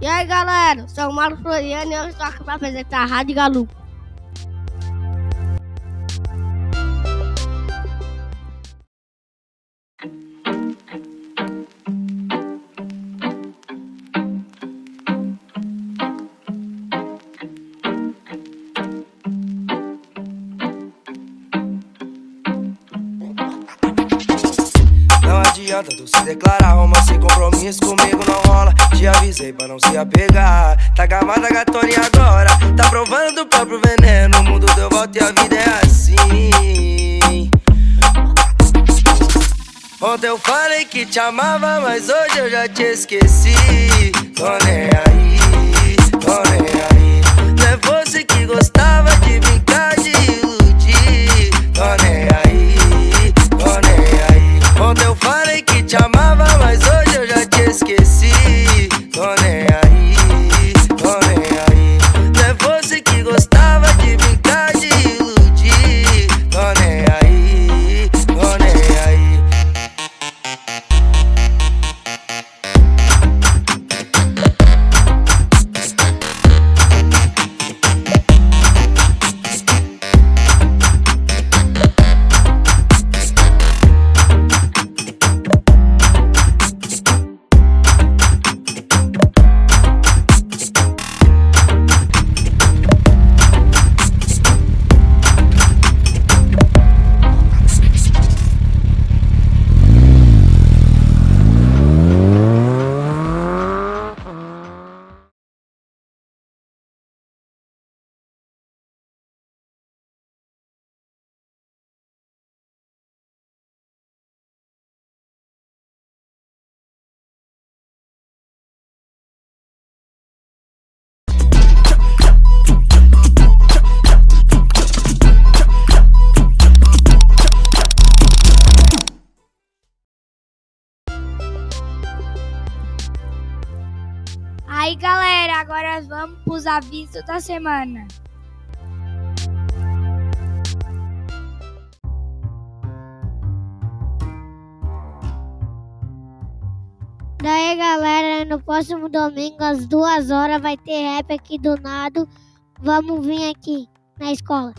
E aí galera, sou o Mauro Floriano e eu estou aqui para apresentar a Rádio Galu. Se declarar Romance sem compromisso comigo não rola. Te avisei pra não se apegar. Tá gamada gatona agora. Tá provando do próprio veneno. O mundo deu volta e a vida é assim. Ontem eu falei que te amava Mas hoje eu já te esqueci. Tô nem aí, tô nem aí. Não é você que gostava de brincar amava, Aí galera, agora vamos pros avisos da semana. Daí galera, no próximo domingo às duas horas vai ter rap aqui do Nado. Vamos vir aqui na escola.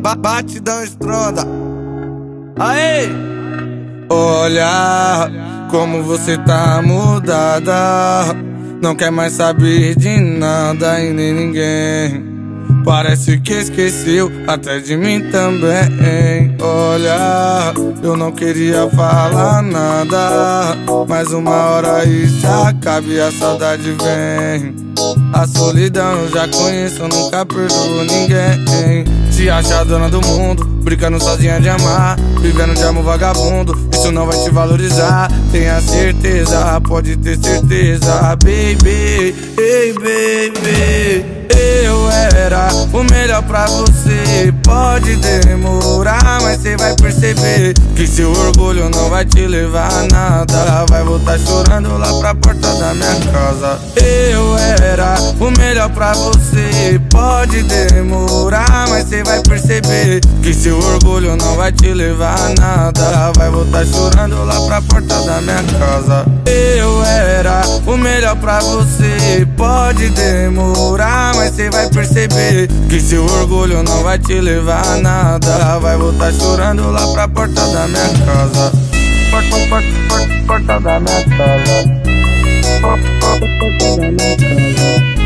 Ba- batidão estronda. Aê! Olha como você tá mudada. Não quer mais saber de nada e nem ninguém. Parece que esqueceu até de mim também. Olha, eu não queria falar nada. Mas uma hora isso acaba e a saudade vem. A solidão eu já conheço, nunca perdoo ninguém. Se acha dona do mundo, brincando sozinha de amar. Vivendo de amor vagabundo, isso não vai te valorizar. Tenha certeza, pode ter certeza, baby. Ei, baby. Eu era o melhor pra você. Pode demorar, mas cê vai perceber que seu orgulho não vai te levar a nada. Vai voltar chorando lá pra porta da minha casa. Eu era o melhor pra você. Pode demorar, mas cê vai perceber que seu orgulho não vai te levar nada. Vai voltar chorando lá pra porta da minha casa. Eu era o melhor pra você. Pode demorar, mas cê vai perceber que seu orgulho não vai te levar a nada. Vai voltar chorando lá pra porta da minha casa. Porta, porta, porta, porta da minha casa. Porta, porta, porta da minha casa.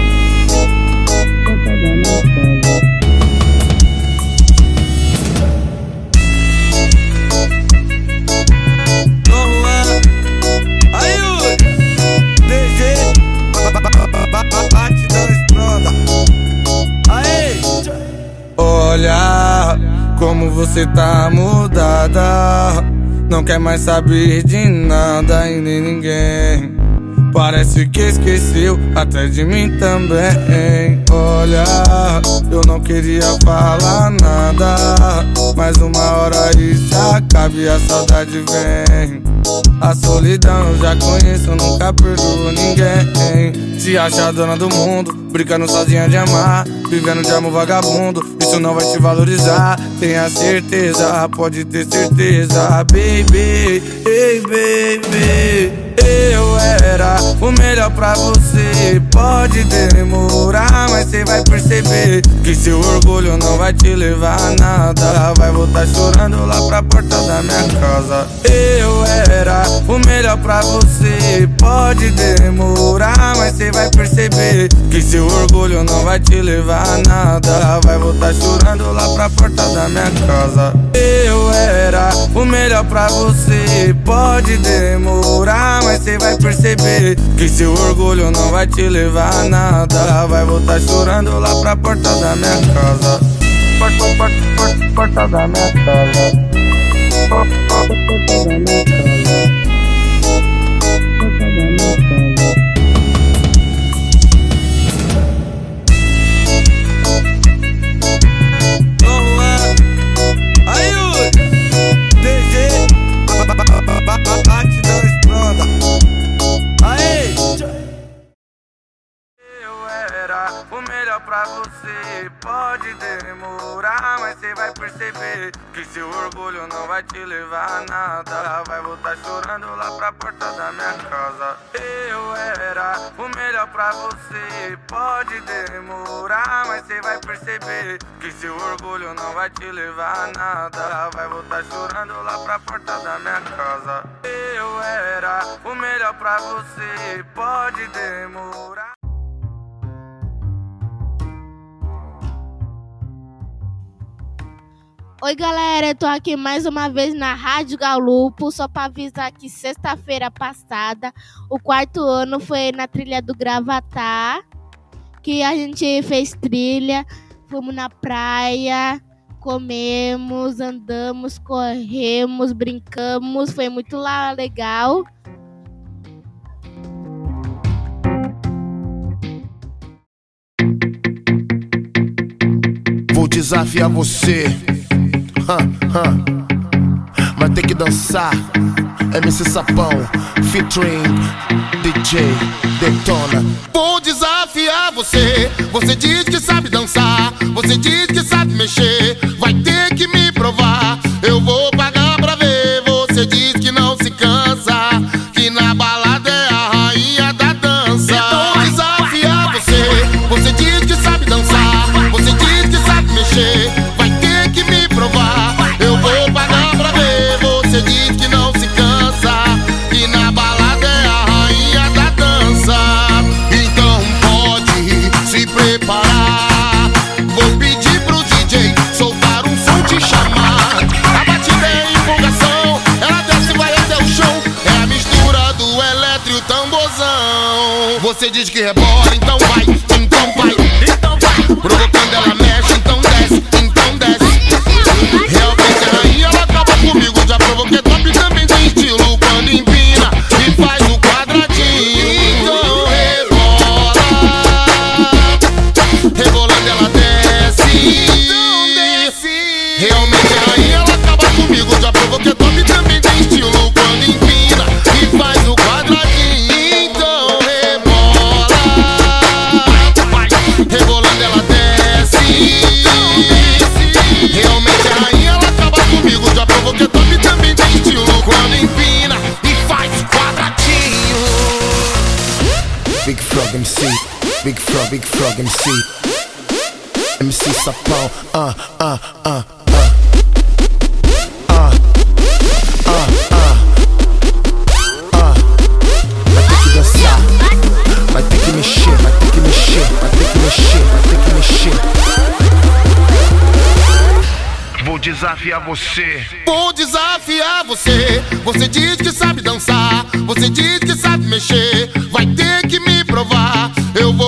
Olha como você tá mudada. Não quer mais saber de nada e nem ninguém. Parece que esqueceu até de mim também. Olha, eu não queria falar nada. Mas uma hora isso acaba e a saudade vem. A solidão já conheço, nunca perdoo ninguém. Se acha dona do mundo, brincando sozinha de amar. Vivendo de amor vagabundo, isso não vai te valorizar. Tenha certeza, pode ter certeza, baby, baby. Melhor pra você. Pode demorar, mas cê vai perceber que seu orgulho não vai te levar a nada. Vai voltar chorando lá pra porta da minha casa. Eu era o melhor pra você. Pode demorar, mas cê vai perceber que seu orgulho não vai te levar a nada. Vai voltar chorando lá pra porta da minha casa. Eu era o melhor pra você. Pode demorar, mas cê vai perceber que seu orgulho não vai te levar a nada. Vai voltar chorando lá pra porta da minha casa. Porta, porta, porta, porta da minha casa. Porta, porta, porta da minha casa. Que seu orgulho não vai te levar a nada. Vai voltar chorando lá pra porta da minha casa. Eu era o melhor pra você. Pode demorar, mas você vai perceber. Que seu orgulho não vai te levar a nada. Vai voltar chorando lá pra porta da minha casa. Eu era o melhor pra você. Pode demorar. Oi, galera, eu tô aqui mais uma vez na Rádio Galupo, só para avisar que sexta-feira passada, o quarto ano foi na trilha do Gravatá, que a gente fez trilha, fomos na praia, comemos, andamos, corremos, brincamos, foi muito lá legal. Vou desafiar você Vai ter que dançar. MC Sapão, featuring DJ Detona. Vou desafiar você. Você diz que sabe dançar. Você diz que sabe mexer. Vai ter que me provar. Eu vou pagar pra ver. Você diz que não Você diz Vai ter que mexer, vai ter que vai ter que mexer, vai ter que mexer. Vou desafiar você. Vou desafiar você. Você diz que sabe dançar, você diz que sabe mexer. Vai ter que me provar. Eu vou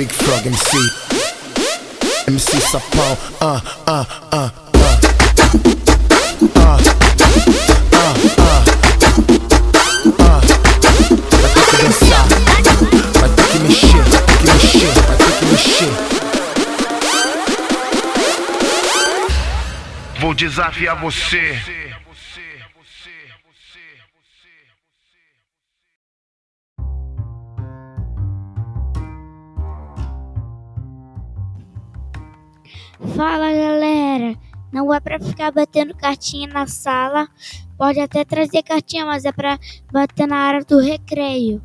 Big Frog MC. MC Sapão, ah, ah, ah, ah. Ah, ah, ah. Ah, Vou desafiar você. Não é para ficar batendo cartinha na sala. Pode até trazer cartinha, mas é para bater na área do recreio.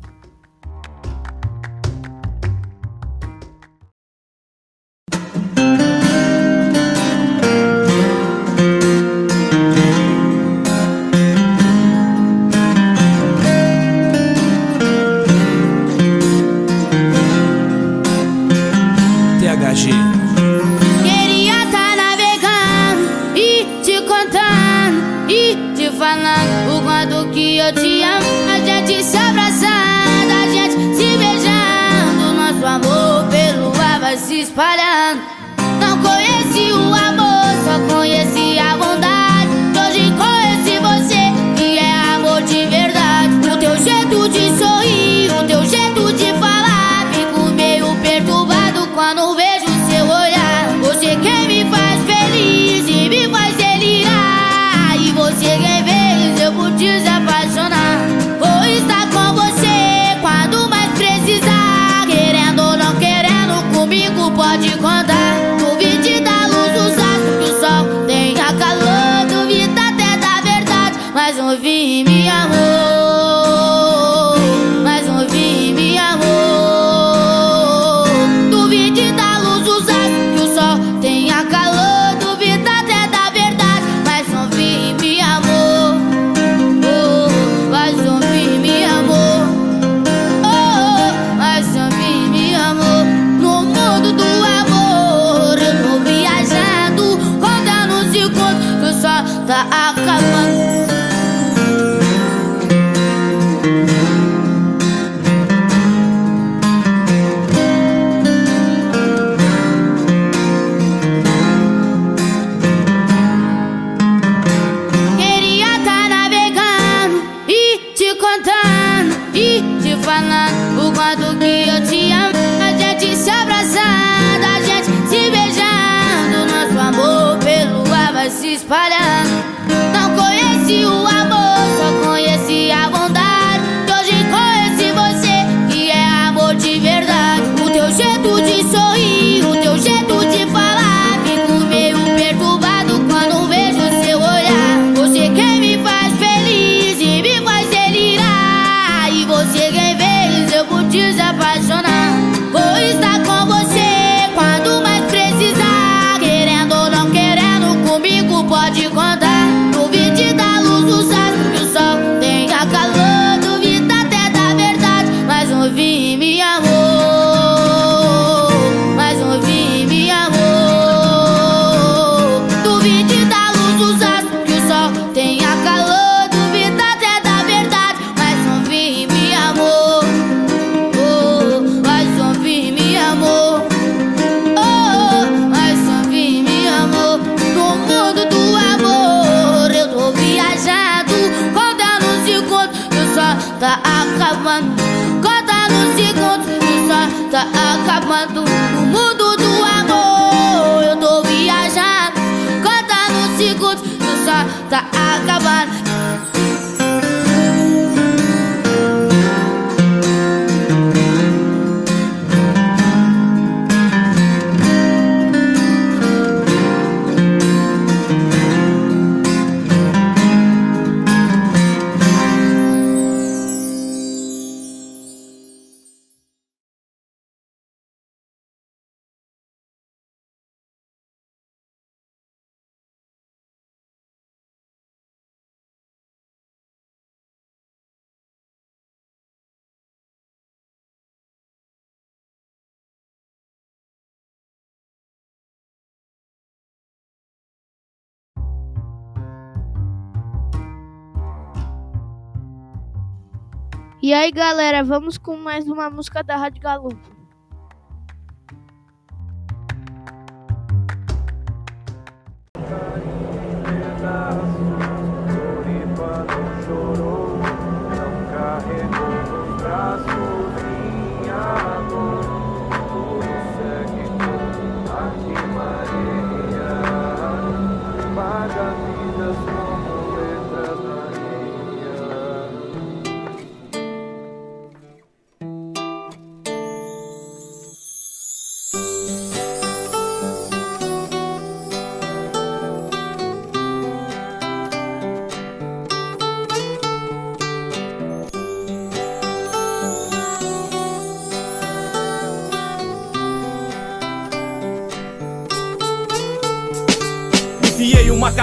E aí, galera, vamos com mais uma música da Rádio Galupo.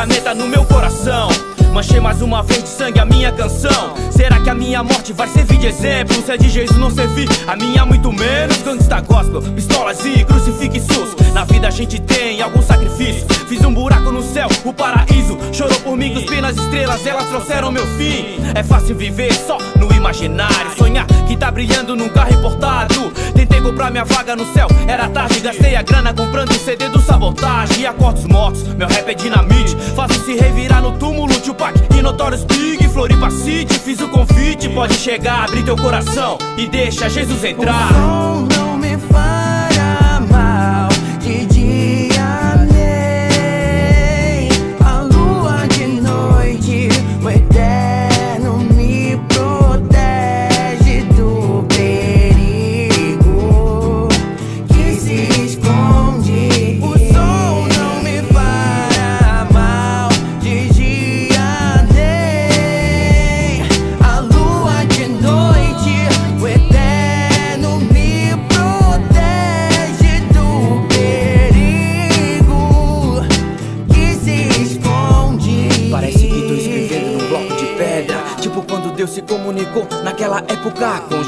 Caneta no meu coração. Manchei mais uma vez de sangue a minha canção. Será que a minha morte vai servir de exemplo? Se é de Jesus não servir, a minha muito menos. Gangsta gospel, pistolas e crucifixos. Na vida a gente tem algum sacrifício. Fiz um buraco no céu, o paraíso. Chorou por mim, cuspei nas estrelas, elas trouxeram meu fim. É fácil viver só no imaginário. Sonhar que tá brilhando num carro importado. Tentei comprar minha vaga no céu, era tarde. Gastei a grana comprando o CD do sabotagem. E acordos mortos, meu rap é dinamite. Faço se revirar no túmulo, Tupac e Notorious Big. Floripa City, fiz o convite. Pode chegar, abrir teu coração e deixa Jesus entrar.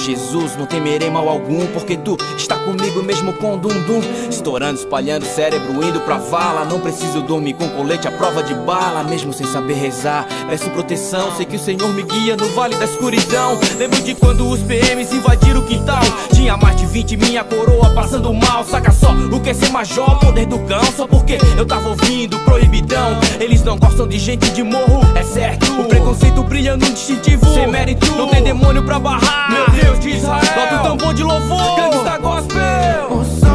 Com Jesus. Não temerei mal algum, porque tu está comigo mesmo com dum dum. Estourando, espalhando cérebro, indo pra vala. Não preciso dormir com colete à prova de bala, mesmo sem saber rezar. Peço proteção, sei que o Senhor me guia no vale da escuridão. Lembro de quando os PMs invadiram o quintal. Tinha mais de 20, minha coroa passando mal. Saca só o que é ser major, poder do cão. Só porque eu tava ouvindo proibidão. Eles não gostam de gente de morro, é certo. O preconceito brilha no distintivo. Sem mérito, não tem demônio pra barrar. Meu Deus de Israel, bota o tambor de louvor. Gangsta gospel.